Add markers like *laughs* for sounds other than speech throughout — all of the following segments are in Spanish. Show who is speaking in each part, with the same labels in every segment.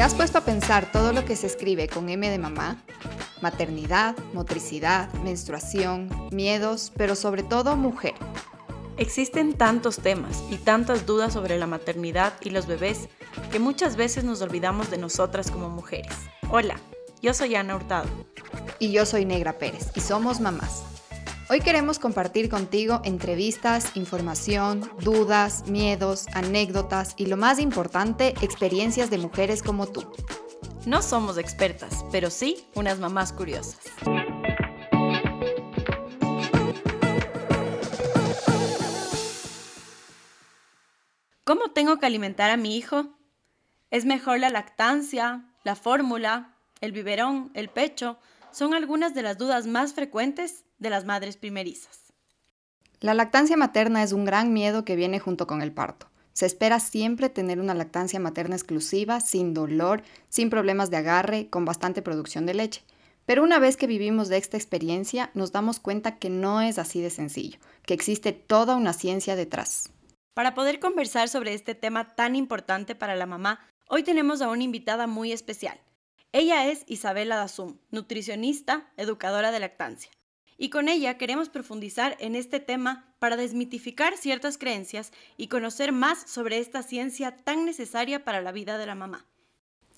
Speaker 1: ¿Te has puesto a pensar todo lo que se escribe con M de mamá? Maternidad, motricidad, menstruación, miedos, pero sobre todo mujer.
Speaker 2: Existen tantos temas y tantas dudas sobre la maternidad y los bebés que muchas veces nos olvidamos de nosotras como mujeres. Hola, yo soy Ana Hurtado.
Speaker 1: Y yo soy Negra Pérez y somos mamás. Hoy queremos compartir contigo entrevistas, información, dudas, miedos, anécdotas y lo más importante, experiencias de mujeres como tú.
Speaker 2: No somos expertas, pero sí unas mamás curiosas. ¿Cómo tengo que alimentar a mi hijo? ¿Es mejor la lactancia, la fórmula, el biberón, el pecho? Son algunas de las dudas más frecuentes de las madres primerizas.
Speaker 1: La lactancia materna es un gran miedo que viene junto con el parto. Se espera siempre tener una lactancia materna exclusiva, sin dolor, sin problemas de agarre, con bastante producción de leche. Pero una vez que vivimos de esta experiencia, nos damos cuenta que no es así de sencillo, que existe toda una ciencia detrás.
Speaker 2: Para poder conversar sobre este tema tan importante para la mamá, hoy tenemos a una invitada muy especial. Ella es Isabela Dazum, nutricionista, educadora de lactancia y con ella queremos profundizar en este tema para desmitificar ciertas creencias y conocer más sobre esta ciencia tan necesaria para la vida de la mamá.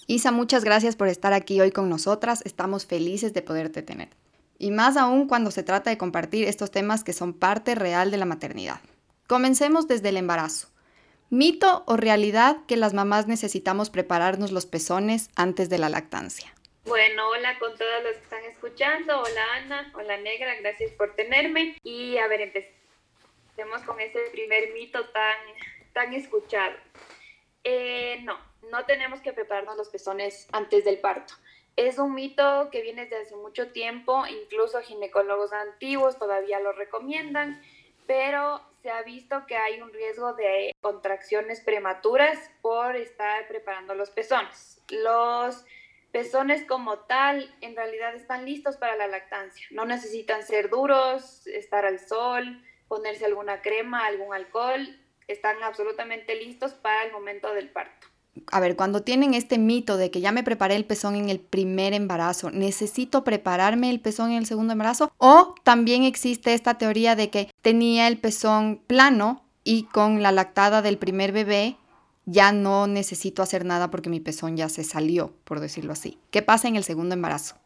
Speaker 1: Isa, muchas gracias por estar aquí hoy con nosotras. Estamos felices de poderte tener. Y más aún cuando se trata de compartir estos temas que son parte real de la maternidad. Comencemos desde el embarazo. ¿Mito o realidad que las mamás necesitamos prepararnos los pezones antes de la lactancia?
Speaker 3: Bueno, hola con todos los que están escuchando. Hola Ana, hola Negra, gracias por tenerme. Y a ver, empecemos con ese primer mito tan, tan escuchado. Eh, no, no tenemos que prepararnos los pezones antes del parto. Es un mito que viene desde hace mucho tiempo, incluso ginecólogos antiguos todavía lo recomiendan, pero se ha visto que hay un riesgo de contracciones prematuras por estar preparando los pezones. Los pezones como tal en realidad están listos para la lactancia. No necesitan ser duros, estar al sol, ponerse alguna crema, algún alcohol. Están absolutamente listos para el momento del parto.
Speaker 1: A ver, cuando tienen este mito de que ya me preparé el pezón en el primer embarazo, ¿necesito prepararme el pezón en el segundo embarazo? O también existe esta teoría de que tenía el pezón plano y con la lactada del primer bebé ya no necesito hacer nada porque mi pezón ya se salió, por decirlo así. ¿Qué pasa en el segundo embarazo?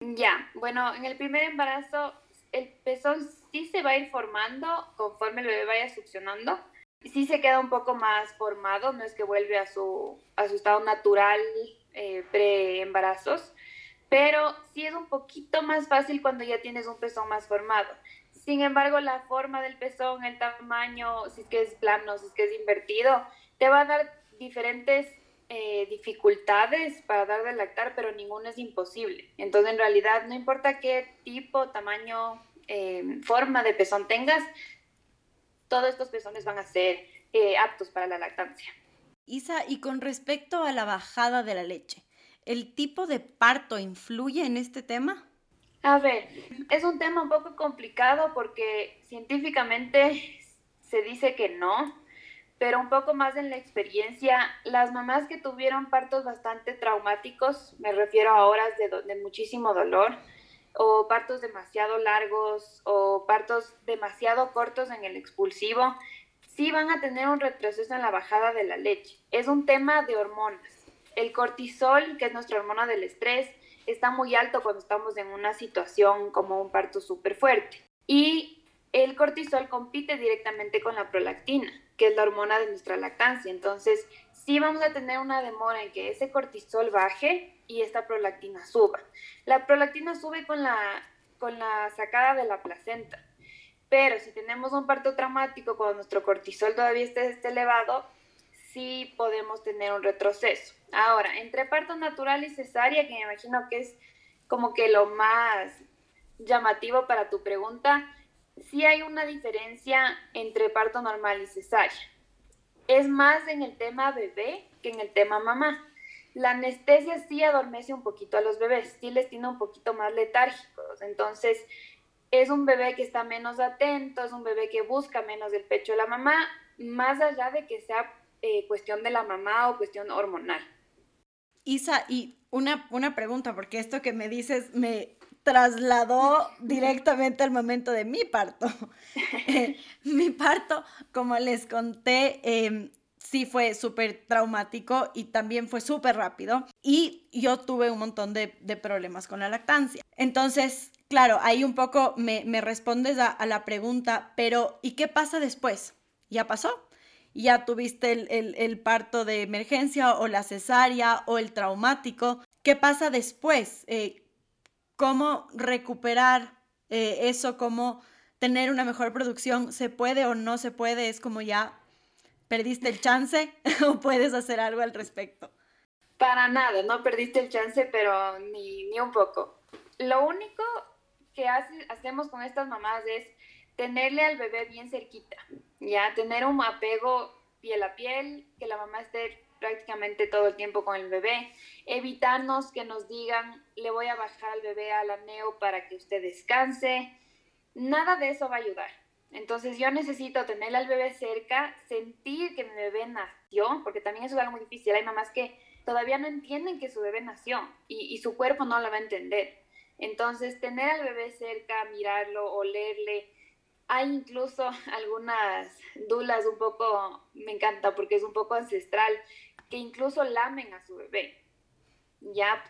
Speaker 3: Ya, bueno, en el primer embarazo el pezón sí se va a ir formando conforme el bebé vaya succionando. Sí se queda un poco más formado, no es que vuelve a su, a su estado natural eh, pre-embarazos, pero sí es un poquito más fácil cuando ya tienes un pezón más formado. Sin embargo, la forma del pezón, el tamaño, si es que es plano, si es que es invertido, te va a dar diferentes eh, dificultades para dar de lactar, pero ninguno es imposible. Entonces, en realidad, no importa qué tipo, tamaño, eh, forma de pezón tengas, todos estos pezones van a ser eh, aptos para la lactancia.
Speaker 2: Isa, y con respecto a la bajada de la leche, ¿el tipo de parto influye en este tema?
Speaker 3: A ver, es un tema un poco complicado porque científicamente se dice que no, pero un poco más en la experiencia, las mamás que tuvieron partos bastante traumáticos, me refiero a horas de, muchísimo dolor, o partos demasiado largos, o partos demasiado cortos en el expulsivo, sí van a tener un retroceso en la bajada de la leche. Es un tema de hormonas. El cortisol, que es nuestra hormona del estrés, está muy alto cuando estamos en una situación como un parto súper fuerte. Y el cortisol compite directamente con la prolactina que es la hormona de nuestra lactancia. Entonces, sí vamos a tener una demora en que ese cortisol baje y esta prolactina suba. La prolactina sube con la, con la sacada de la placenta. Pero si tenemos un parto traumático cuando nuestro cortisol todavía esté, elevado, sí podemos tener un retroceso. Ahora, entre parto natural y cesárea, que me imagino que es como que lo más llamativo para tu pregunta, sí hay una diferencia entre parto normal y cesárea. Es más en el tema bebé que en el tema mamá. La anestesia sí adormece un poquito a los bebés, sí les tiene un poquito más letárgicos. Entonces, es un bebé que está menos atento, es un bebé que busca menos el pecho de la mamá, más allá de que sea eh, cuestión de la mamá o cuestión hormonal.
Speaker 2: Isa, y una, una pregunta, porque esto que me dices me trasladó *laughs* directamente al momento de mi parto. *laughs* Eh, mi parto, como les conté, em, sí fue súper traumático y también fue súper rápido. Y yo tuve un montón de, problemas con la lactancia. Entonces, claro, ahí un poco me, respondes a, a, la pregunta, pero ¿y qué pasa después? ¿Ya pasó? ¿Ya tuviste el, parto de emergencia o la cesárea o el traumático? ¿Qué pasa después? Eh, ¿Cómo recuperar eh, eso? ¿Cómo tener una mejor producción? ¿Se puede o no se puede? Es como ya perdiste el chance *laughs* o puedes hacer algo al respecto.
Speaker 3: Para nada, no perdiste el chance, pero ni, ni un poco. Lo único que hacemos con estas mamás es tenerle al bebé bien cerquita, ya tener un apego piel a piel, que la mamá esté prácticamente todo el tiempo con el bebé, evitarnos que nos digan, le voy a bajar al bebé al aneo para que usted descanse, nada de eso va a ayudar. Entonces yo necesito tener al bebé cerca, sentir que mi bebé nació, porque también eso es algo muy difícil. Hay mamás que todavía no entienden que su bebé nació y, y su cuerpo no lo va a entender. Entonces tener al bebé cerca, mirarlo, olerle, hay incluso *laughs* algunas dulas un poco, me encanta porque es un poco ancestral, que incluso lamen a su bebé. ¿Ya?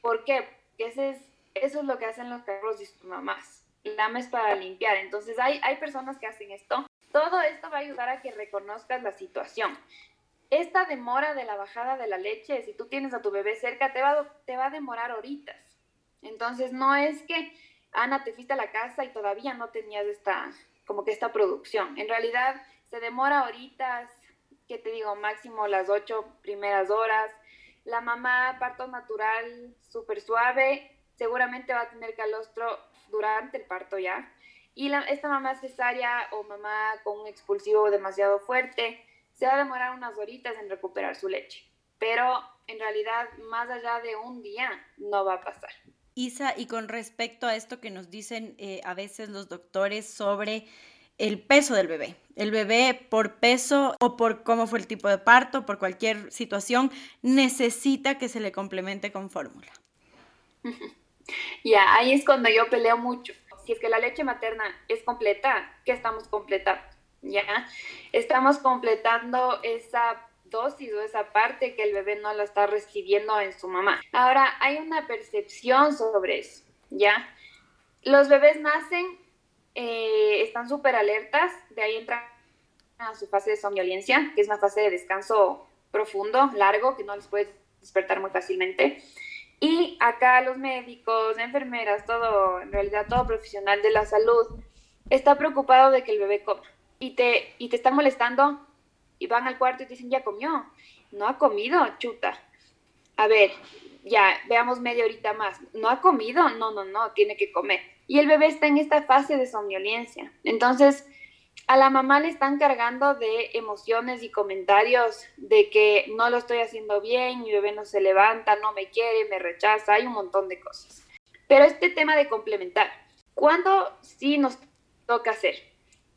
Speaker 3: ¿Por qué? Porque es, eso es lo que hacen los carros y sus mamás. Lames para limpiar. Entonces hay, hay personas que hacen esto. Todo esto va a ayudar a que reconozcas la situación. Esta demora de la bajada de la leche, si tú tienes a tu bebé cerca, te va, te va a demorar horitas. Entonces no es que Ana, te fuiste a la casa y todavía no tenías esta, como que esta producción. En realidad se demora horitas, que te digo, máximo las ocho primeras horas. La mamá, parto natural, súper suave, seguramente va a tener calostro durante el parto ya. Y la, esta mamá cesárea o mamá con un expulsivo demasiado fuerte, se va a demorar unas horitas en recuperar su leche. Pero en realidad, más allá de un día, no va a pasar.
Speaker 2: Isa, y con respecto a esto que nos dicen eh, a veces los doctores sobre el peso del bebé. El bebé por peso o por cómo fue el tipo de parto, por cualquier situación, necesita que se le complemente con fórmula. *laughs*
Speaker 3: Ya, ahí es cuando yo peleo mucho. Si es que la leche materna es completa, ¿qué estamos completando? ¿Ya? Estamos completando esa dosis o esa parte que el bebé no la está recibiendo en su mamá. Ahora, hay una percepción sobre eso, ¿ya? Los bebés nacen, eh, están súper alertas, de ahí entran a su fase de somnolencia, que es una fase de descanso profundo, largo, que no les puede despertar muy fácilmente. Y acá los médicos, enfermeras, todo, en realidad todo profesional de la salud, está preocupado de que el bebé coma. Y te, y te están molestando y van al cuarto y te dicen, ya comió. No ha comido, chuta. A ver, ya, veamos media horita más. ¿No ha comido? No, no, no, tiene que comer. Y el bebé está en esta fase de somnolencia. Entonces, a la mamá le están cargando de emociones y comentarios de que no lo estoy haciendo bien, mi bebé no se levanta, no me quiere, me rechaza, hay un montón de cosas. Pero este tema de complementar, ¿cuándo sí nos toca hacer?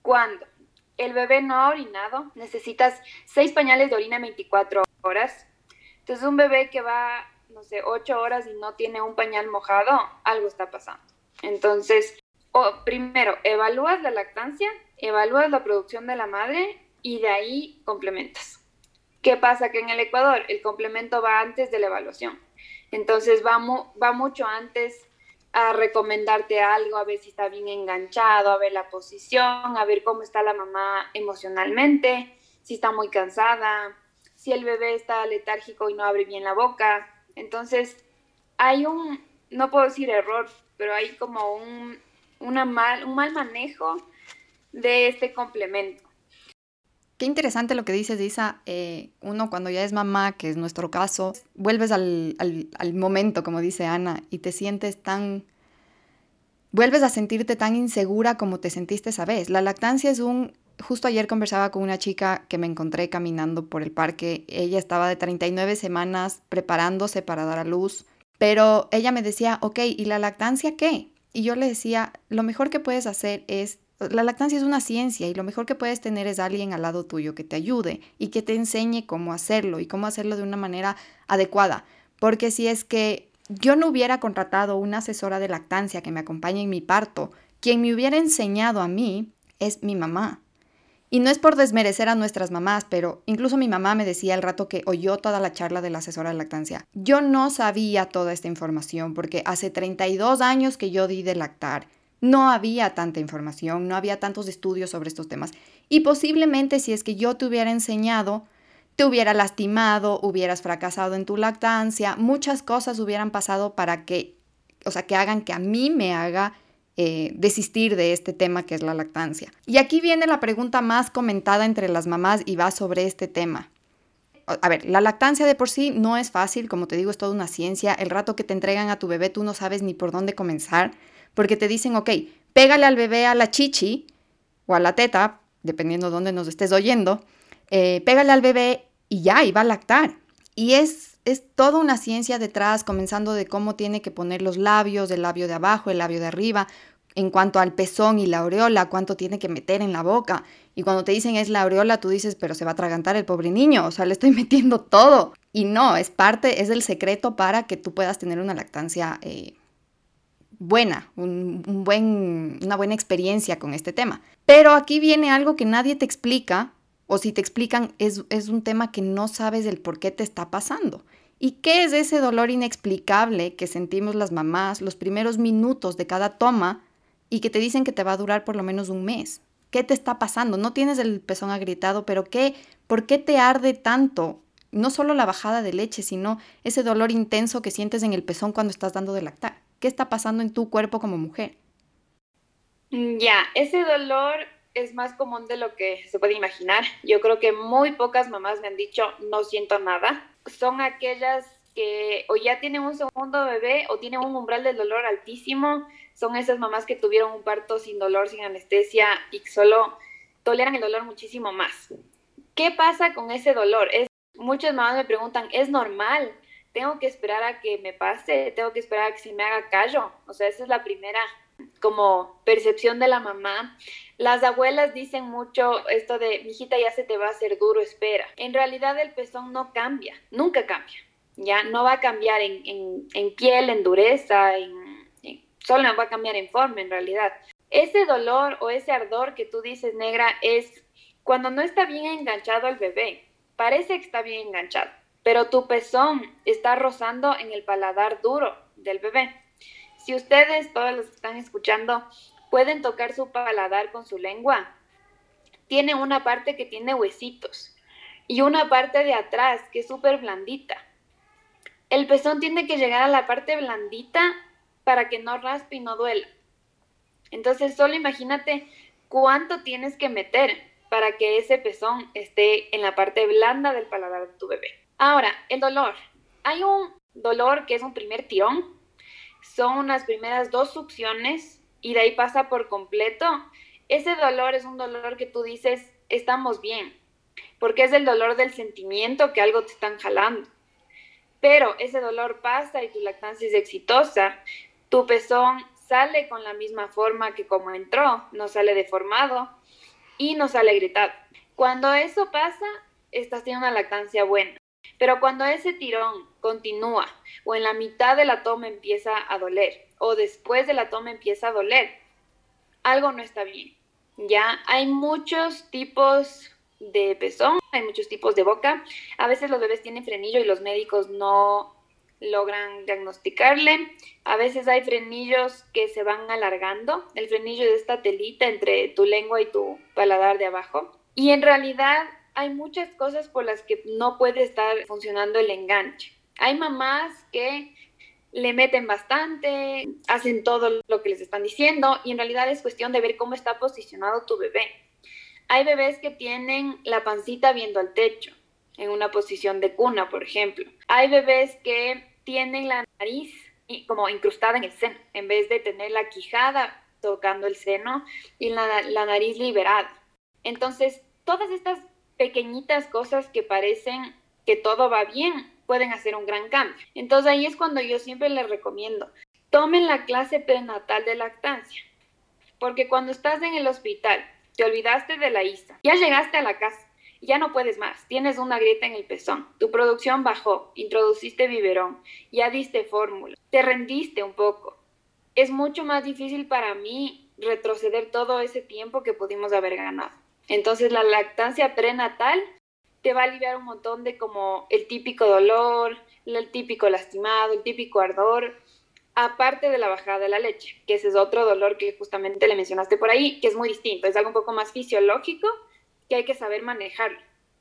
Speaker 3: ¿Cuándo? el bebé no ha orinado, necesitas seis pañales de orina en 24 horas. Entonces un bebé que va, no sé, ocho horas y no tiene un pañal mojado, algo está pasando. Entonces, primero, evalúas la lactancia, evalúas la producción de la madre y de ahí complementas. ¿Qué pasa? Que en el Ecuador el complemento va antes de la evaluación. Entonces va, va mucho antes a recomendarte algo, a ver si está bien enganchado, a ver la posición, a ver cómo está la mamá emocionalmente, si está muy cansada, si el bebé está letárgico y no abre bien la boca. Entonces, hay un, no puedo decir error, pero hay como un, mal, un mal manejo de este complemento.
Speaker 1: Qué interesante lo que dices, Isa. Eh, uno cuando ya es mamá, que es nuestro caso, vuelves al, al, momento, como dice Ana, y te sientes tan... Vuelves a sentirte tan insegura como te sentiste esa vez. La lactancia es un... Justo ayer conversaba con una chica que me encontré caminando por el parque. Ella estaba de 39 semanas preparándose para dar a luz, pero ella me decía, ok, ¿y la lactancia qué? Y yo le decía, lo mejor que puedes hacer es la lactancia es una ciencia y lo mejor que puedes tener es alguien al lado tuyo que te ayude y que te enseñe cómo hacerlo y cómo hacerlo de una manera adecuada. Porque si es que yo no hubiera contratado una asesora de lactancia que me acompañe en mi parto, quien me hubiera enseñado a mí es mi mamá. Y no es por desmerecer a nuestras mamás, pero incluso mi mamá me decía el rato que oyó toda la charla de la asesora de lactancia. Yo no sabía toda esta información porque hace 32 años que yo di de lactar. No había tanta información, no había tantos estudios sobre estos temas. Y posiblemente si es que yo te hubiera enseñado, te hubiera lastimado, hubieras fracasado en tu lactancia, muchas cosas hubieran pasado para que, o sea, que hagan que a mí me haga eh, desistir de este tema que es la lactancia. Y aquí viene la pregunta más comentada entre las mamás y va sobre este tema. A ver, la lactancia de por sí no es fácil, como te digo, es toda una ciencia. El rato que te entregan a tu bebé tú no sabes ni por dónde comenzar, porque te dicen, ok, pégale al bebé a la chichi o a la teta, dependiendo de dónde nos estés oyendo, eh, pégale al bebé y ya, y va a lactar. Y es es toda una ciencia detrás, comenzando de cómo tiene que poner los labios, el labio de abajo, el labio de arriba, en cuanto al pezón y la aureola, cuánto tiene que meter en la boca. Y cuando te dicen es la aureola, tú dices, pero se va a atragantar el pobre niño, o sea, le estoy *laughs* metiendo todo. Y no, es parte, es el secreto para que tú puedas tener una lactancia eh, buena, un, buen, una buena experiencia con este tema. Pero aquí viene algo que nadie te explica o si te explican, es, es un tema que no sabes el por qué te está pasando. ¿Y qué es ese dolor inexplicable que sentimos las mamás los primeros minutos de cada toma y que te dicen que te va a durar por lo menos un mes? ¿Qué te está pasando? No tienes el pezón agrietado, pero ¿qué? ¿Por qué te arde tanto? No solo la bajada de leche, sino ese dolor intenso que sientes en el pezón cuando estás dando de lactar. ¿Qué está pasando en tu cuerpo como mujer?
Speaker 3: Ya, ese dolor es más común de lo que se puede imaginar. Yo creo que muy pocas mamás me han dicho no siento nada. Son aquellas que o ya tienen un segundo bebé o tienen un umbral del dolor altísimo. Son esas mamás que tuvieron un parto sin dolor, sin anestesia y solo toleran el dolor muchísimo más. ¿Qué pasa con ese dolor? Es, muchas mamás me preguntan, ¿es normal? ¿Tengo que esperar a que me pase? ¿Tengo que esperar a que se me haga callo? O sea, esa es la primera como percepción de la mamá. Las abuelas dicen mucho esto de, mijita, ya se te va a hacer duro, espera. En realidad el pezón no cambia, nunca cambia. Ya no va a cambiar en, piel, en dureza, en, solo va a cambiar en forma en realidad. Ese dolor o ese ardor que tú dices, negra, es cuando no está bien enganchado el bebé. Parece que está bien enganchado, pero tu pezón está rozando en el paladar duro del bebé. Si ustedes, todos los que están escuchando, pueden tocar su paladar con su lengua, tiene una parte que tiene huesitos y una parte de atrás que es súper blandita. El pezón tiene que llegar a la parte blandita para que no raspe y no duela. Entonces, solo imagínate cuánto tienes que meter para que ese pezón esté en la parte blanda del paladar de tu bebé. Ahora, el dolor. Hay un dolor que es un primer tirón, son unas primeras dos succiones y de ahí pasa por completo, ese dolor es un dolor que tú dices, estamos bien, porque es el dolor del sentimiento que algo te están jalando. Pero ese dolor pasa y tu lactancia es exitosa, tu pezón sale con la misma forma que como entró, no sale deformado y no sale gritado. Cuando eso pasa, estás teniendo una lactancia buena. Pero cuando ese tirón continúa o en la mitad de la toma empieza a doler o después de la toma empieza a doler, algo no está bien. Ya hay muchos tipos de pezón, hay muchos tipos de boca. A veces los bebés tienen frenillo y los médicos no logran diagnosticarle. A veces hay frenillos que se van alargando. El frenillo es esta telita entre tu lengua y tu paladar de abajo. Y en realidad hay muchas cosas por las que no puede estar funcionando el enganche. Hay mamás que le meten bastante, hacen todo lo que les están diciendo y en realidad es cuestión de ver cómo está posicionado tu bebé. Hay bebés que tienen la pancita viendo al techo, en una posición de cuna, por ejemplo. Hay bebés que tienen la nariz como incrustada en el seno, en vez de tener la quijada tocando el seno y la, la nariz liberada. Entonces, todas estas pequeñitas cosas que parecen que todo va bien pueden hacer un gran cambio. Entonces ahí es cuando yo siempre les recomiendo, tomen la clase prenatal de lactancia. porque cuando estás en el hospital, te olvidaste de la ISA, ya llegaste a la casa, ya no puedes más, tienes una grieta en el pezón, tu producción bajó, introduciste biberón, ya diste fórmula, te rendiste un poco. Es mucho más difícil para mí retroceder todo ese tiempo que pudimos haber ganado. Entonces la lactancia prenatal te va a aliviar un montón de como el típico dolor, el típico lastimado, el típico ardor, aparte de la bajada de la leche, que ese es otro dolor que justamente le mencionaste por ahí, que es muy distinto, es algo un poco más fisiológico que hay que saber manejar,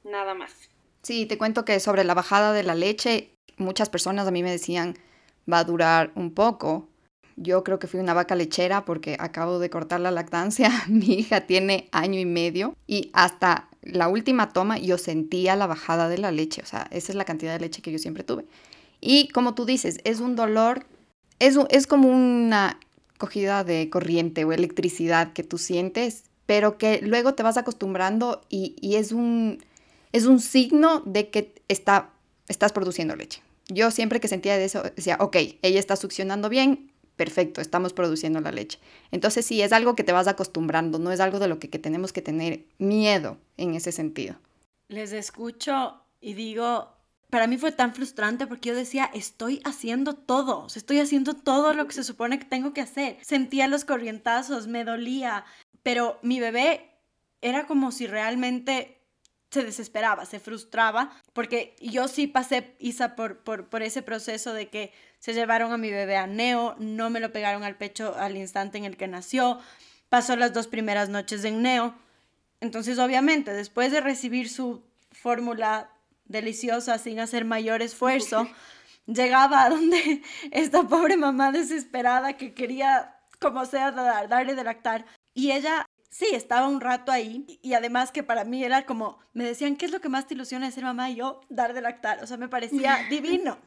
Speaker 3: nada más.
Speaker 1: Sí, te cuento que sobre la bajada de la leche, muchas personas a mí me decían, va a durar un poco. Yo creo que fui una vaca lechera porque acabo de cortar la lactancia. *laughs* Mi hija tiene año y medio y hasta la última toma yo sentía la bajada de la leche. O sea, esa es la cantidad de leche que yo siempre tuve. Y como tú dices, es un dolor es, es como una cogida de corriente o electricidad que tú sientes, pero que luego te vas acostumbrando y, es, un, es un signo de que está, estás produciendo leche. Yo siempre que sentía de eso decía, ok, ella está succionando bien, perfecto, estamos produciendo la leche. Entonces sí, es algo que te vas acostumbrando, no es algo de lo que, que tenemos que tener miedo en ese sentido.
Speaker 2: Les escucho y digo, para mí fue tan frustrante porque yo decía, estoy haciendo todo, estoy haciendo todo lo que se supone que tengo que hacer. Sentía los corrientazos, me dolía, pero mi bebé era como si realmente se desesperaba, se frustraba, porque yo sí pasé, Isa, por, por, por ese proceso de que se llevaron a mi bebé a Neo, no me lo pegaron al pecho al instante en el que nació, pasó las dos primeras noches en Neo. Entonces, obviamente, después de recibir su fórmula deliciosa sin hacer mayor esfuerzo, *laughs* llegaba a donde *laughs* esta pobre mamá desesperada que quería, como sea, darle de lactar. Y ella, sí, estaba un rato ahí. Y además que para mí era como, me decían, ¿qué es lo que más te ilusiona de ser mamá? Y yo, dar de lactar. O sea, me parecía *laughs* divino.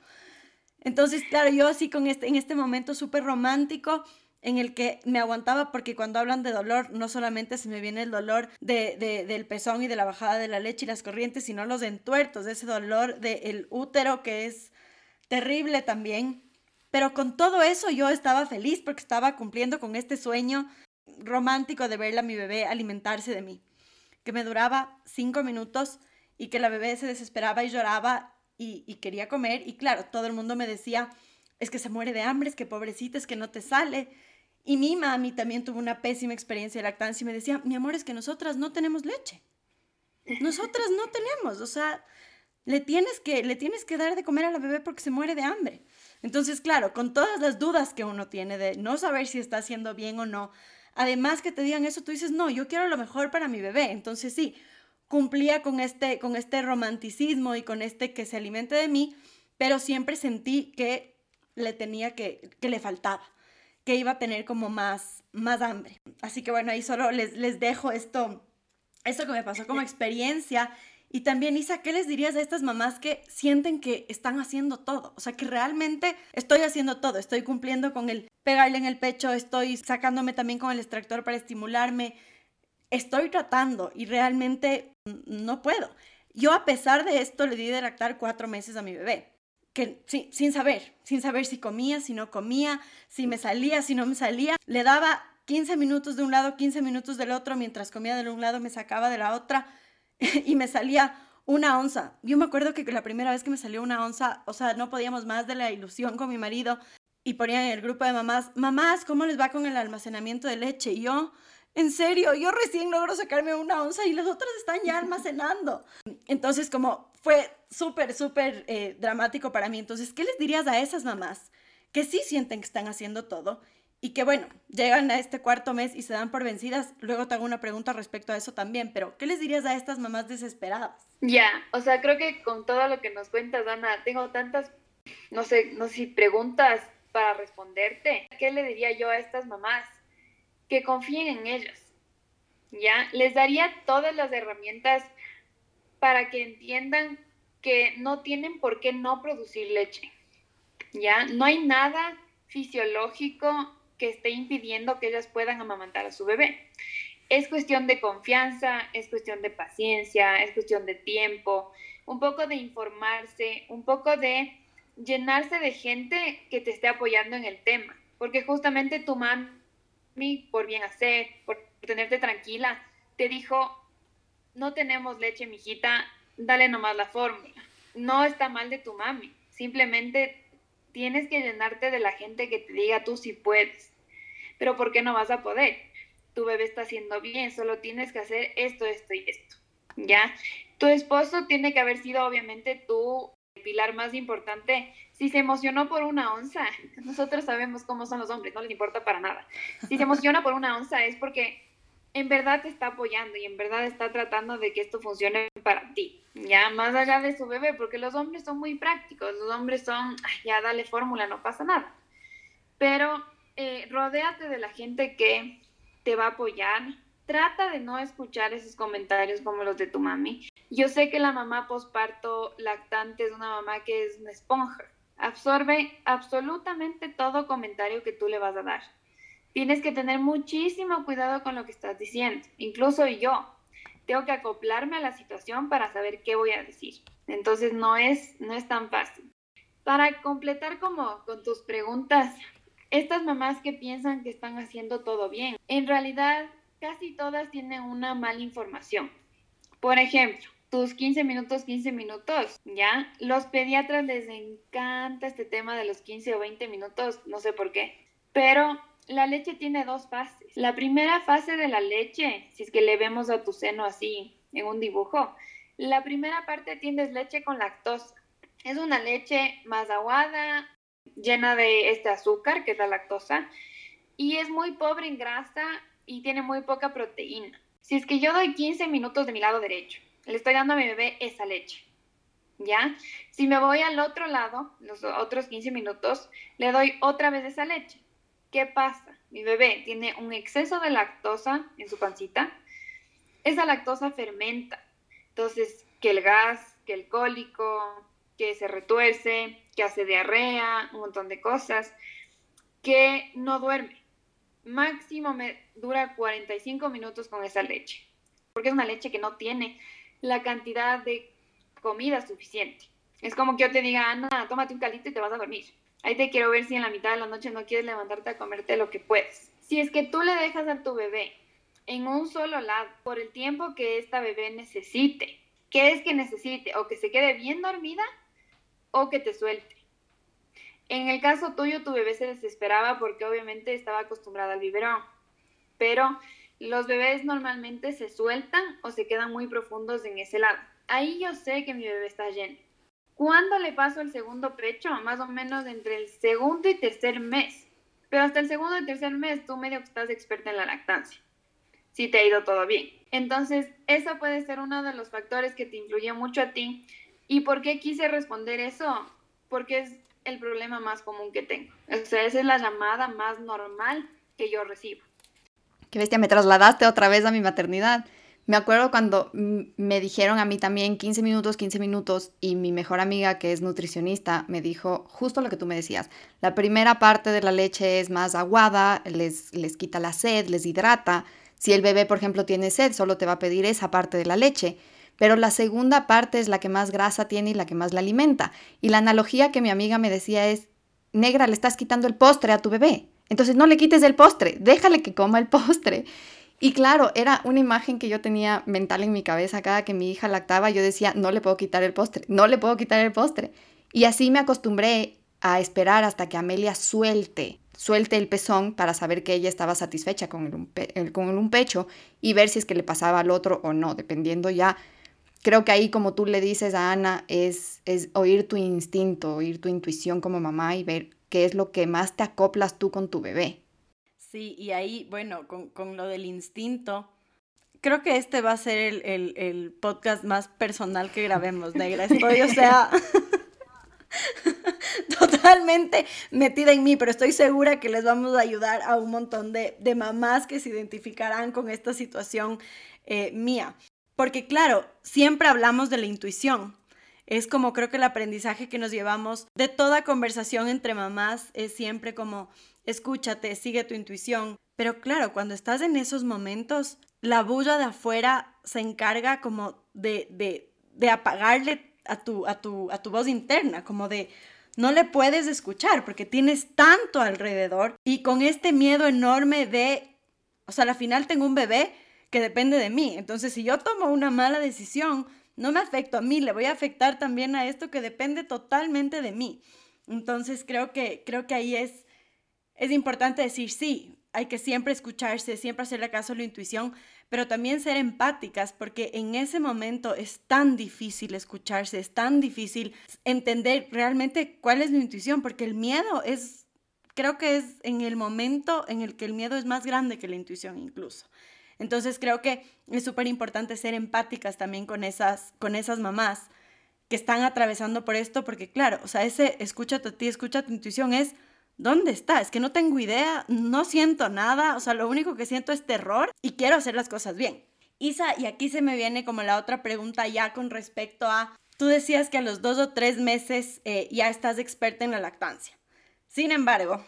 Speaker 2: Entonces, claro, yo así con este, en este momento súper romántico, en el que me aguantaba porque cuando hablan de dolor no solamente se me viene el dolor de, del pezón y de la bajada de la leche y las corrientes, sino los entuertos, ese dolor del útero que es terrible también. Pero con todo eso yo estaba feliz porque estaba cumpliendo con este sueño romántico de verla a mi bebé alimentarse de mí, que me duraba cinco minutos y que la bebé se desesperaba y lloraba y, quería comer. Y claro, todo el mundo me decía, es que se muere de hambre, es que pobrecita, es que no te sale. Y mi mami también tuvo una pésima experiencia de lactancia y me decía, mi amor, es que nosotras no tenemos leche. Nosotras no tenemos, o sea, le tienes que, le tienes que dar de comer a la bebé porque se muere de hambre. Entonces, claro, con todas las dudas que uno tiene de no saber si está haciendo bien o no, además que te digan eso, tú dices, no, yo quiero lo mejor para mi bebé. Entonces, sí, cumplía con este, con este romanticismo y con este que se alimente de mí, pero siempre sentí que le tenía que, que le faltaba que iba a tener como más, más hambre. Así que bueno, ahí solo les, les dejo esto, esto que me pasó como experiencia. Y también, Isa, ¿qué les dirías a estas mamás que sienten que están haciendo todo? O sea, que realmente estoy haciendo todo, estoy cumpliendo con el pegarle en el pecho, estoy sacándome también con el extractor para estimularme, estoy tratando y realmente no puedo. Yo a pesar de esto le di de lactar cuatro meses a mi bebé que sin saber, sin saber si comía, si no comía, si me salía, si no me salía. Le daba 15 minutos de un lado, 15 minutos del otro, mientras comía de un lado me sacaba de la otra *laughs* y me salía una onza. Yo me acuerdo que la primera vez que me salió una onza, o sea, no podíamos más de la ilusión con mi marido y ponían en el grupo de mamás, mamás, ¿cómo les va con el almacenamiento de leche? Y yo, en serio, yo recién logro sacarme una onza y las otras están ya almacenando. *laughs* Entonces, como fue súper, súper eh, dramático para mí. Entonces, ¿qué les dirías a esas mamás que sí sienten que están haciendo todo y que, bueno, llegan a este cuarto mes y se dan por vencidas? Luego te hago una pregunta respecto a eso también, pero ¿qué les dirías a estas mamás desesperadas?
Speaker 3: Ya, o sea, creo que con todo lo que nos cuentas, Ana, tengo tantas, no sé, no sé si preguntas para responderte. ¿Qué le diría yo a estas mamás? Que confíen en ellas. ¿Ya? Les daría todas las herramientas para que entiendan que no tienen por qué no producir leche. ¿Ya? No hay nada fisiológico que esté impidiendo que ellas puedan amamantar a su bebé. Es cuestión de confianza, es cuestión de paciencia, es cuestión de tiempo, un poco de informarse, un poco de llenarse de gente que te esté apoyando en el tema, porque justamente tu mami, por bien hacer, por tenerte tranquila, te dijo, no tenemos leche, mijita, dale nomás la fórmula. No está mal de tu mami, simplemente tienes que llenarte de la gente que te diga tú si puedes. Pero ¿por qué no vas a poder? Tu bebé está haciendo bien, solo tienes que hacer esto, esto y esto. ¿Ya? Tu esposo tiene que haber sido obviamente tu pilar más importante. Si se emocionó por una onza, *laughs* nosotros sabemos cómo son los hombres, no les importa para nada. Si se *laughs* emociona por una onza es porque en verdad te está apoyando y en verdad está tratando de que esto funcione para ti, ya más allá de su bebé, porque los hombres son muy prácticos, los hombres son, ya dale fórmula, no pasa nada. Pero eh, rodéate de la gente que te va a apoyar, trata de no escuchar esos comentarios como los de tu mami. Yo sé que la mamá posparto lactante es una mamá que es una esponja, absorbe absolutamente todo comentario que tú le vas a dar tienes que tener muchísimo cuidado con lo que estás diciendo. Incluso yo tengo que acoplarme a la situación para saber qué voy a decir. Entonces no es, no es tan fácil. Para completar como con tus preguntas, estas mamás que piensan que están haciendo todo bien, en realidad casi todas tienen una mala información. Por ejemplo, tus 15 minutos, 15 minutos, ¿ya? Los pediatras les encanta este tema de los 15 o 20 minutos, no sé por qué, pero la leche tiene dos fases. La primera fase de la leche, si es que le vemos a tu seno así en un dibujo, la primera parte tienes leche con lactosa. Es una leche más aguada, llena de este azúcar, que es la lactosa, y es muy pobre en grasa y tiene muy poca proteína. Si es que yo doy 15 minutos de mi lado derecho, le estoy dando a mi bebé esa leche. ¿Ya? Si me voy al otro lado, los otros 15 minutos, le doy otra vez esa leche. ¿Qué pasa? Mi bebé tiene un exceso de lactosa en su pancita. Esa lactosa fermenta. Entonces, que el gas, que el cólico, que se retuerce, que hace diarrea, un montón de cosas, que no duerme. Máximo me dura 45 minutos con esa leche, porque es una leche que no tiene la cantidad de comida suficiente. Es como que yo te diga, Ana, tómate un caldito y te vas a dormir. Ahí te quiero ver si en la mitad de la noche no quieres levantarte a comerte lo que puedes. Si es que tú le dejas a tu bebé en un solo lado por el tiempo que esta bebé necesite, ¿qué es que necesite? O que se quede bien dormida o que te suelte. En el caso tuyo, tu bebé se desesperaba porque obviamente estaba acostumbrada al biberón. Pero los bebés normalmente se sueltan o se quedan muy profundos en ese lado. Ahí yo sé que mi bebé está lleno. ¿Cuándo le paso el segundo pecho? Más o menos entre el segundo y tercer mes. Pero hasta el segundo y tercer mes tú medio que estás experta en la lactancia. Si te ha ido todo bien. Entonces, eso puede ser uno de los factores que te influye mucho a ti. ¿Y por qué quise responder eso? Porque es el problema más común que tengo. O sea, esa es la llamada más normal que yo recibo.
Speaker 1: Qué bestia, me trasladaste otra vez a mi maternidad. Me acuerdo cuando me dijeron a mí también 15 minutos, 15 minutos y mi mejor amiga que es nutricionista me dijo justo lo que tú me decías. La primera parte de la leche es más aguada, les, les quita la sed, les hidrata. Si el bebé, por ejemplo, tiene sed, solo te va a pedir esa parte de la leche. Pero la segunda parte es la que más grasa tiene y la que más la alimenta. Y la analogía que mi amiga me decía es, negra, le estás quitando el postre a tu bebé. Entonces no le quites el postre, déjale que coma el *laughs* postre. Y claro, era una imagen que yo tenía mental en mi cabeza cada que mi hija lactaba, yo decía, no le puedo quitar el postre, no le puedo quitar el postre. Y así me acostumbré a esperar hasta que Amelia suelte, suelte el pezón para saber que ella estaba satisfecha con el, un, con el un pecho y ver si es que le pasaba al otro o no, dependiendo ya. Creo que ahí, como tú le dices a Ana, es, es oír tu instinto, oír tu intuición como mamá y ver qué es lo que más te acoplas tú con tu bebé.
Speaker 2: Sí, y ahí, bueno, con, lo del instinto, creo que este va a ser el, podcast más personal que grabemos, negra. *laughs* Estoy, o sea, *laughs* totalmente metida en mí, pero estoy segura que les vamos a ayudar a un montón de, mamás que se identificarán con esta situación eh, mía. Porque claro, siempre hablamos de la intuición. Es como creo que el aprendizaje que nos llevamos de toda conversación entre mamás es siempre como escúchate, sigue tu intuición. Pero claro, cuando estás en esos momentos, la bulla de afuera se encarga como de, de, de apagarle a tu, a, tu, a tu voz interna, como de no le puedes escuchar porque tienes tanto alrededor y con este miedo enorme de, o sea, al final tengo un bebé que depende de mí. Entonces, si yo tomo una mala decisión, no me afecto a mí, le voy a afectar también a esto que depende totalmente de mí. Entonces, creo que, creo que ahí es, es importante decir, sí, hay que siempre escucharse, siempre hacerle caso a la intuición, pero también ser empáticas, porque en ese momento es tan difícil escucharse, es tan difícil entender realmente cuál es la intuición, porque el miedo es, creo que es en el momento en el que el miedo es más grande que la intuición incluso. Entonces creo que es súper importante ser empáticas también con esas, con esas mamás que están atravesando por esto, porque claro, o sea, ese escúchate a ti, escucha tu intuición es ¿Dónde está? Es que no tengo idea, no siento nada, o sea, lo único que siento es terror y quiero hacer las cosas bien. Isa, y aquí se me viene como la otra pregunta ya con respecto a, tú decías que a los dos o tres meses eh, ya estás experta en la lactancia. Sin embargo,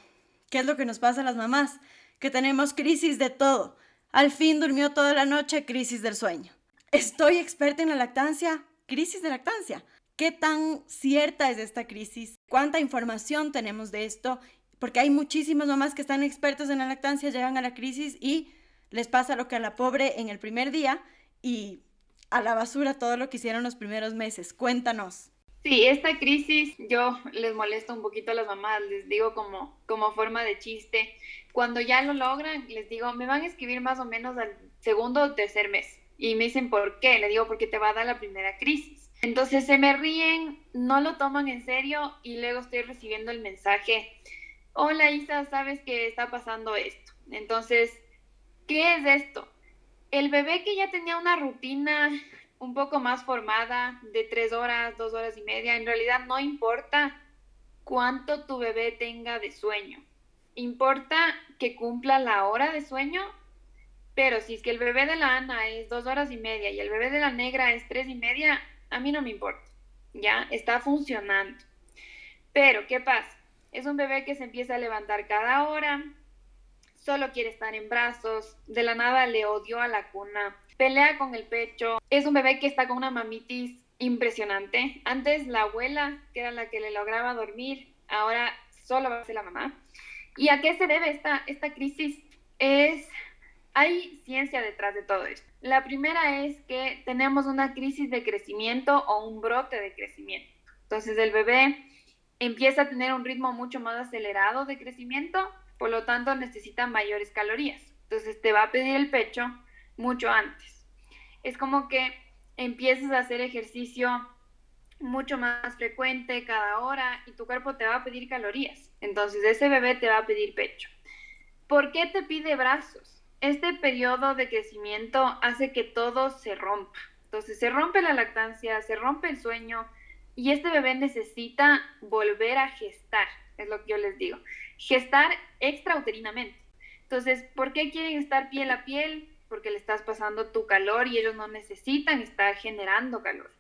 Speaker 2: ¿qué es lo que nos pasa a las mamás? Que tenemos crisis de todo. Al fin durmió toda la noche, crisis del sueño. Estoy experta en la lactancia, crisis de lactancia. ¿Qué tan cierta es esta crisis? ¿Cuánta información tenemos de esto? porque hay muchísimas mamás que están expertas en la lactancia, llegan a la crisis y les pasa lo que a la pobre en el primer día y a la basura todo lo que hicieron los primeros meses. Cuéntanos.
Speaker 3: Sí, esta crisis yo les molesto un poquito a las mamás, les digo como, como forma de chiste. Cuando ya lo logran, les digo, me van a escribir más o menos al segundo o tercer mes. Y me dicen, ¿por qué? Le digo, porque te va a dar la primera crisis. Entonces se me ríen, no lo toman en serio y luego estoy recibiendo el mensaje hola Isa, sabes que está pasando esto. Entonces, ¿qué es esto? El bebé que ya tenía una rutina un poco más formada de tres horas, dos horas y media, en realidad no importa cuánto tu bebé tenga de sueño. Importa que cumpla la hora de sueño, pero si es que el bebé de la Ana es dos horas y media y el bebé de la negra es tres y media, a mí no me importa, ¿ya? Está funcionando. Pero, ¿qué pasa? Es un bebé que se empieza a levantar cada hora, solo quiere estar en brazos, de la nada le odió a la cuna, pelea con el pecho. Es un bebé que está con una mamitis impresionante. Antes la abuela, que era la que le lograba dormir, ahora solo va a ser la mamá. ¿Y a qué se debe esta, esta crisis? Es, hay ciencia detrás de todo esto. La primera es que tenemos una crisis de crecimiento o un brote de crecimiento. Entonces el bebé empieza a tener un ritmo mucho más acelerado de crecimiento, por lo tanto necesita mayores calorías. Entonces te va a pedir el pecho mucho antes. Es como que empiezas a hacer ejercicio mucho más frecuente cada hora y tu cuerpo te va a pedir calorías. Entonces ese bebé te va a pedir pecho. ¿Por qué te pide brazos? Este periodo de crecimiento hace que todo se rompa. Entonces se rompe la lactancia, se rompe el sueño, y este bebé necesita volver a gestar, es lo que yo les digo. Gestar extrauterinamente. Entonces, ¿por qué quieren estar piel a piel? Porque le estás pasando tu calor y ellos no necesitan estar generando calor.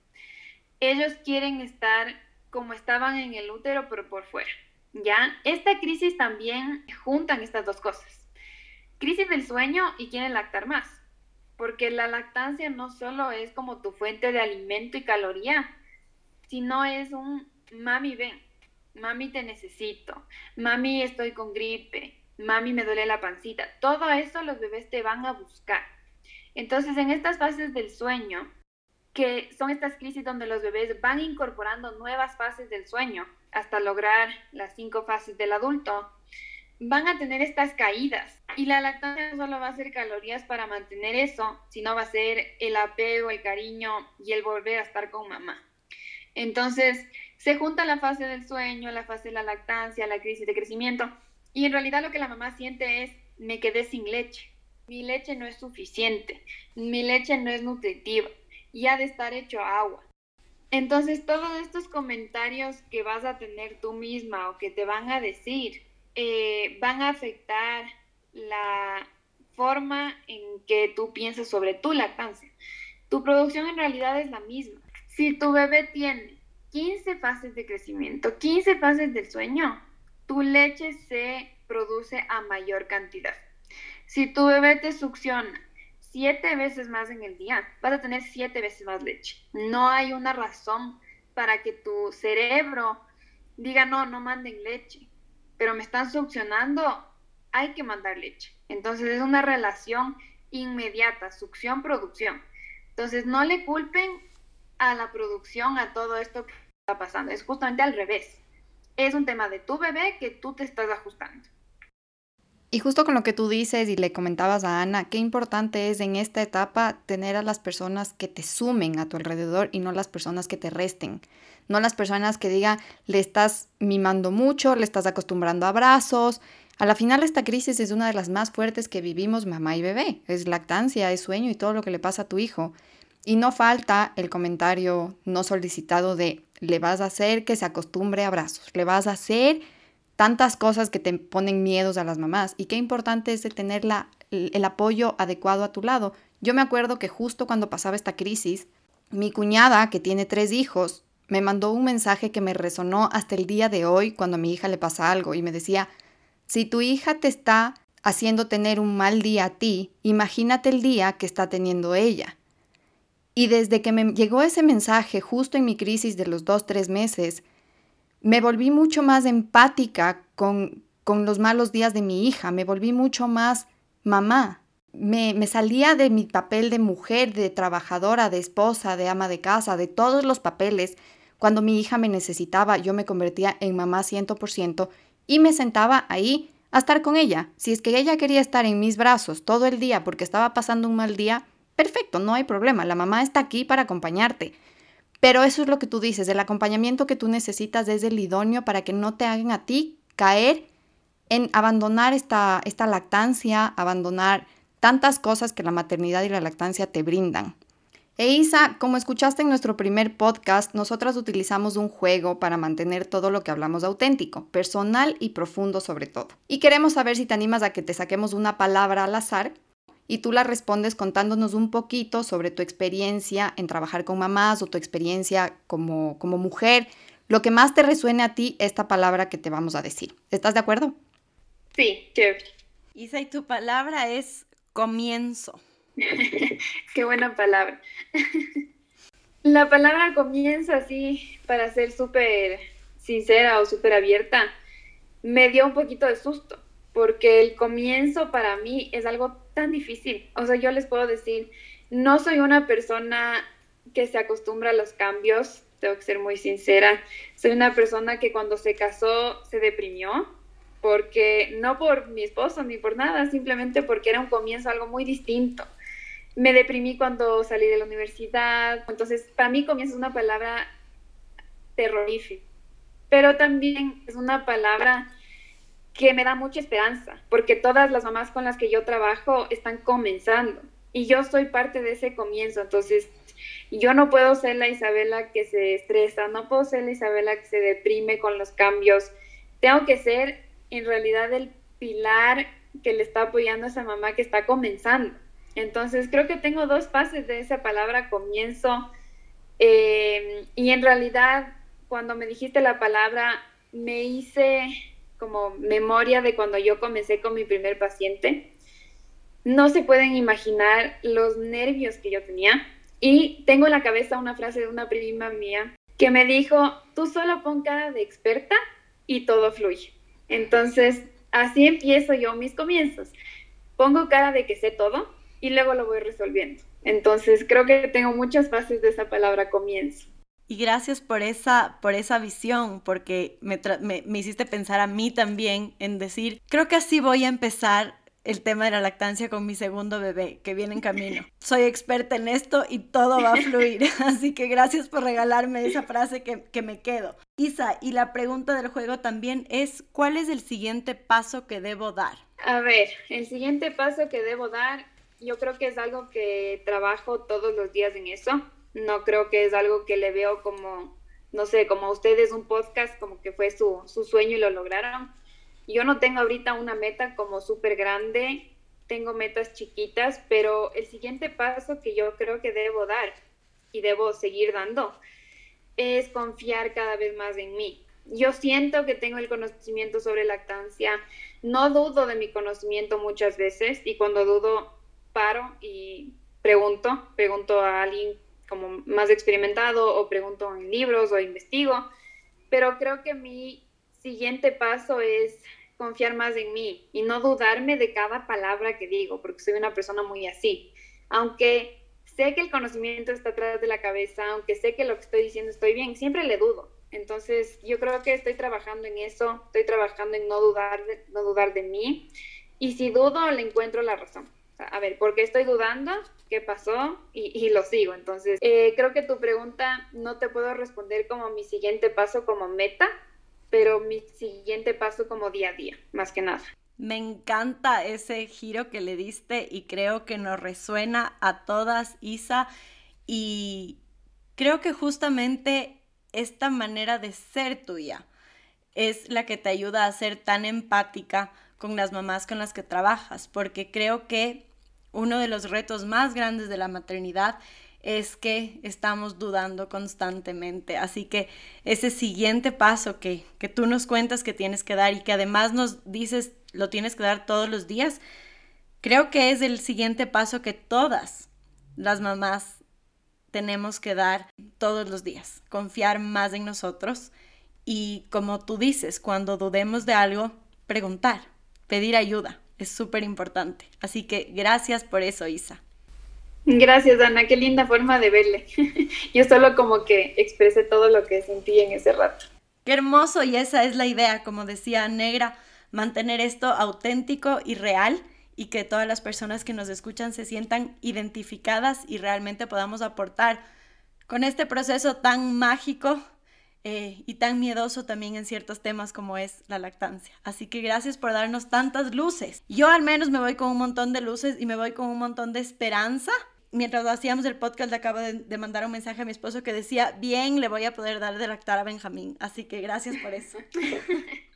Speaker 3: Ellos quieren estar como estaban en el útero, pero por fuera. ¿Ya? Esta crisis también juntan estas dos cosas. Crisis del sueño y quieren lactar más. Porque la lactancia no solo es como tu fuente de alimento y caloría, si no es un mami ven, mami te necesito, mami estoy con gripe, mami me duele la pancita. Todo eso los bebés te van a buscar. Entonces, en estas fases del sueño, que son estas crisis donde los bebés van incorporando nuevas fases del sueño hasta lograr las cinco fases del adulto, van a tener estas caídas. Y la lactancia no solo va a ser calorías para mantener eso, sino va a ser el apego, el cariño y el volver a estar con mamá. Entonces, se junta la fase del sueño, la fase de la lactancia, la crisis de crecimiento, y en realidad lo que la mamá siente es, me quedé sin leche, mi leche no es suficiente, mi leche no es nutritiva, y ha de estar hecho agua. Entonces, todos estos comentarios que vas a tener tú misma o que te van a decir, eh, van a afectar la forma en que tú piensas sobre tu lactancia. Tu producción en realidad es la misma. Si tu bebé tiene 15 fases de crecimiento, 15 fases del sueño, tu leche se produce a mayor cantidad. Si tu bebé te succiona siete veces más en el día, vas a tener siete veces más leche. No hay una razón para que tu cerebro diga, no, no manden leche, pero me están succionando, hay que mandar leche. Entonces es una relación inmediata, succión-producción. Entonces no le culpen a la producción, a todo esto que está pasando. Es justamente al revés. Es un tema de tu bebé que tú te estás ajustando.
Speaker 1: Y justo con lo que tú dices y le comentabas a Ana, qué importante es en esta etapa tener a las personas que te sumen a tu alrededor y no las personas que te resten. No las personas que digan, le estás mimando mucho, le estás acostumbrando a abrazos. A la final esta crisis es una de las más fuertes que vivimos mamá y bebé. Es lactancia, es sueño y todo lo que le pasa a tu hijo. Y no falta el comentario no solicitado de, le vas a hacer que se acostumbre a abrazos, le vas a hacer tantas cosas que te ponen miedos a las mamás y qué importante es tener el apoyo adecuado a tu lado. Yo me acuerdo que justo cuando pasaba esta crisis, mi cuñada, que tiene tres hijos, me mandó un mensaje que me resonó hasta el día de hoy cuando a mi hija le pasa algo y me decía, si tu hija te está haciendo tener un mal día a ti, imagínate el día que está teniendo ella. Y desde que me llegó ese mensaje justo en mi crisis de los dos, tres meses, me volví mucho más empática con, con los malos días de mi hija, me volví mucho más mamá. Me, me, salía de mi papel de mujer, de trabajadora, de esposa, de ama de casa, de todos los papeles. Cuando mi hija me necesitaba, yo me convertía en mamá 100% y me sentaba ahí a estar con ella. Si es que ella quería estar en mis brazos todo el día porque estaba pasando un mal día, perfecto, no hay problema, la mamá está aquí para acompañarte. Pero eso es lo que tú dices, el acompañamiento que tú necesitas es el idóneo para que no te hagan a ti caer en abandonar esta, esta lactancia, abandonar tantas cosas que la maternidad y la lactancia te brindan. E Isa, como escuchaste en nuestro primer podcast, nosotras utilizamos un juego para mantener todo lo que hablamos auténtico, personal y profundo sobre todo. Y queremos saber si te animas a que te saquemos una palabra al azar y tú la respondes contándonos un poquito sobre tu experiencia en trabajar con mamás o tu experiencia como, como mujer, lo que más te resuene a ti esta palabra que te vamos a decir. ¿Estás de acuerdo?
Speaker 3: Sí, chévere.
Speaker 2: Isa, y tu palabra es comienzo. *laughs*
Speaker 3: Qué buena palabra. *laughs* La palabra comienzo así, para ser súper sincera o súper abierta, me dio un poquito de susto porque el comienzo para mí es algo tan difícil. O sea, yo les puedo decir, no soy una persona que se acostumbra a los cambios, tengo que ser muy sincera. Soy una persona que cuando se casó se deprimió, porque no por mi esposo ni por nada, simplemente porque era un comienzo algo muy distinto. Me deprimí cuando salí de la universidad, entonces para mí comienzo es una palabra terrorífica, pero también es una palabra que me da mucha esperanza, porque todas las mamás con las que yo trabajo están comenzando y yo soy parte de ese comienzo, entonces yo no puedo ser la Isabela que se estresa, no puedo ser la Isabela que se deprime con los cambios, tengo que ser en realidad el pilar que le está apoyando a esa mamá que está comenzando. Entonces creo que tengo dos fases de esa palabra comienzo eh, y en realidad cuando me dijiste la palabra me hice como memoria de cuando yo comencé con mi primer paciente. No se pueden imaginar los nervios que yo tenía. Y tengo en la cabeza una frase de una prima mía que me dijo, tú solo pon cara de experta y todo fluye. Entonces, así empiezo yo mis comienzos. Pongo cara de que sé todo y luego lo voy resolviendo. Entonces, creo que tengo muchas fases de esa palabra comienzo.
Speaker 2: Y gracias por esa, por esa visión, porque me, me, hiciste pensar a mí también en decir, creo que así voy a empezar el tema de la lactancia con mi segundo bebé que viene en camino. *laughs* Soy experta en esto y todo va a *laughs* fluir. *laughs* Así que gracias por regalarme esa frase que, que, me quedo. Isa, y la pregunta del juego también es, ¿cuál es el siguiente paso que debo dar?
Speaker 3: A ver, el siguiente paso que debo dar, yo creo que es algo que trabajo todos los días en eso no creo que es algo que le veo como, no sé, como ustedes un podcast, como que fue su, su sueño y lo lograron. Yo no tengo ahorita una meta como súper grande, tengo metas chiquitas, pero el siguiente paso que yo creo que debo dar y debo seguir dando es confiar cada vez más en mí. Yo siento que tengo el conocimiento sobre lactancia, no dudo de mi conocimiento muchas veces y cuando dudo paro y pregunto, pregunto a alguien como más experimentado o pregunto en libros o investigo, pero creo que mi siguiente paso es confiar más en mí y no dudarme de cada palabra que digo, porque soy una persona muy así. Aunque sé que el conocimiento está atrás de la cabeza, aunque sé que lo que estoy diciendo estoy bien, siempre le dudo. Entonces, yo creo que estoy trabajando en eso, estoy trabajando en no dudar de, no dudar de mí. Y si dudo, le encuentro la razón. A ver, ¿por qué estoy dudando? ¿Qué pasó? Y, lo sigo. Entonces, eh, creo que tu pregunta no te puedo responder como mi siguiente paso como meta, pero mi siguiente paso como día a día, más que nada.
Speaker 2: Me encanta ese giro que le diste y creo que nos resuena a todas, Isa. Y creo que justamente esta manera de ser tuya es la que te ayuda a ser tan empática con las mamás con las que trabajas, porque creo que uno de los retos más grandes de la maternidad es que estamos dudando constantemente. Así que ese siguiente paso que, que tú nos cuentas que tienes que dar y que además nos dices lo tienes que dar todos los días, creo que es el siguiente paso que todas las mamás tenemos que dar todos los días, confiar más en nosotros y como tú dices, cuando dudemos de algo, preguntar, pedir ayuda, es súper importante. Así que gracias por eso, Isa.
Speaker 3: Gracias, Ana, qué linda forma de verle. *laughs* Yo solo como que expresé todo lo que sentí en ese rato.
Speaker 2: Qué hermoso y esa es la idea, como decía Negra, mantener esto auténtico y real y que todas las personas que nos escuchan se sientan identificadas y realmente podamos aportar con este proceso tan mágico eh, y tan miedoso también en ciertos temas como es la lactancia. Así que gracias por darnos tantas luces. Yo al menos me voy con un montón de luces y me voy con un montón de esperanza. Mientras hacíamos el podcast, acabo de, de mandar un mensaje a mi esposo que decía, bien, le voy a poder dar de lactar a Benjamín. Así que gracias por eso. *laughs*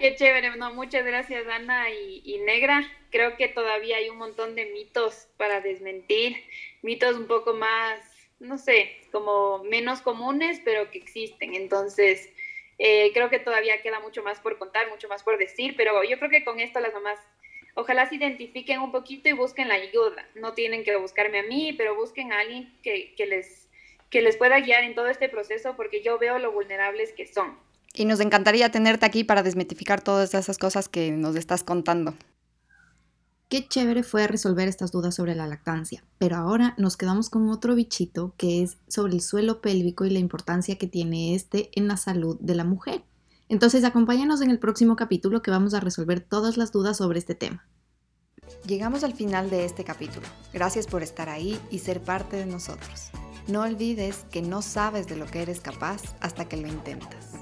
Speaker 3: Qué chévere, no, muchas gracias Ana y, Negra. Creo que todavía hay un montón de mitos para desmentir, mitos un poco más, no sé, como menos comunes, pero que existen. Entonces, eh, creo que todavía queda mucho más por contar, mucho más por decir, pero yo creo que con esto las mamás ojalá se identifiquen un poquito y busquen la ayuda. No tienen que buscarme a mí, pero busquen a alguien que, que les, que les pueda guiar en todo este proceso porque yo veo lo vulnerables que son.
Speaker 1: Y nos encantaría tenerte aquí para desmitificar todas esas cosas que nos estás contando. Qué chévere fue resolver estas dudas sobre la lactancia, pero ahora nos quedamos con otro bichito que es sobre el suelo pélvico y la importancia que tiene este en la salud de la mujer. Entonces acompáñanos en el próximo capítulo que vamos a resolver todas las dudas sobre este tema. Llegamos al final de este capítulo. Gracias por estar ahí y ser parte de nosotros. No olvides que no sabes de lo que eres capaz hasta que lo intentas.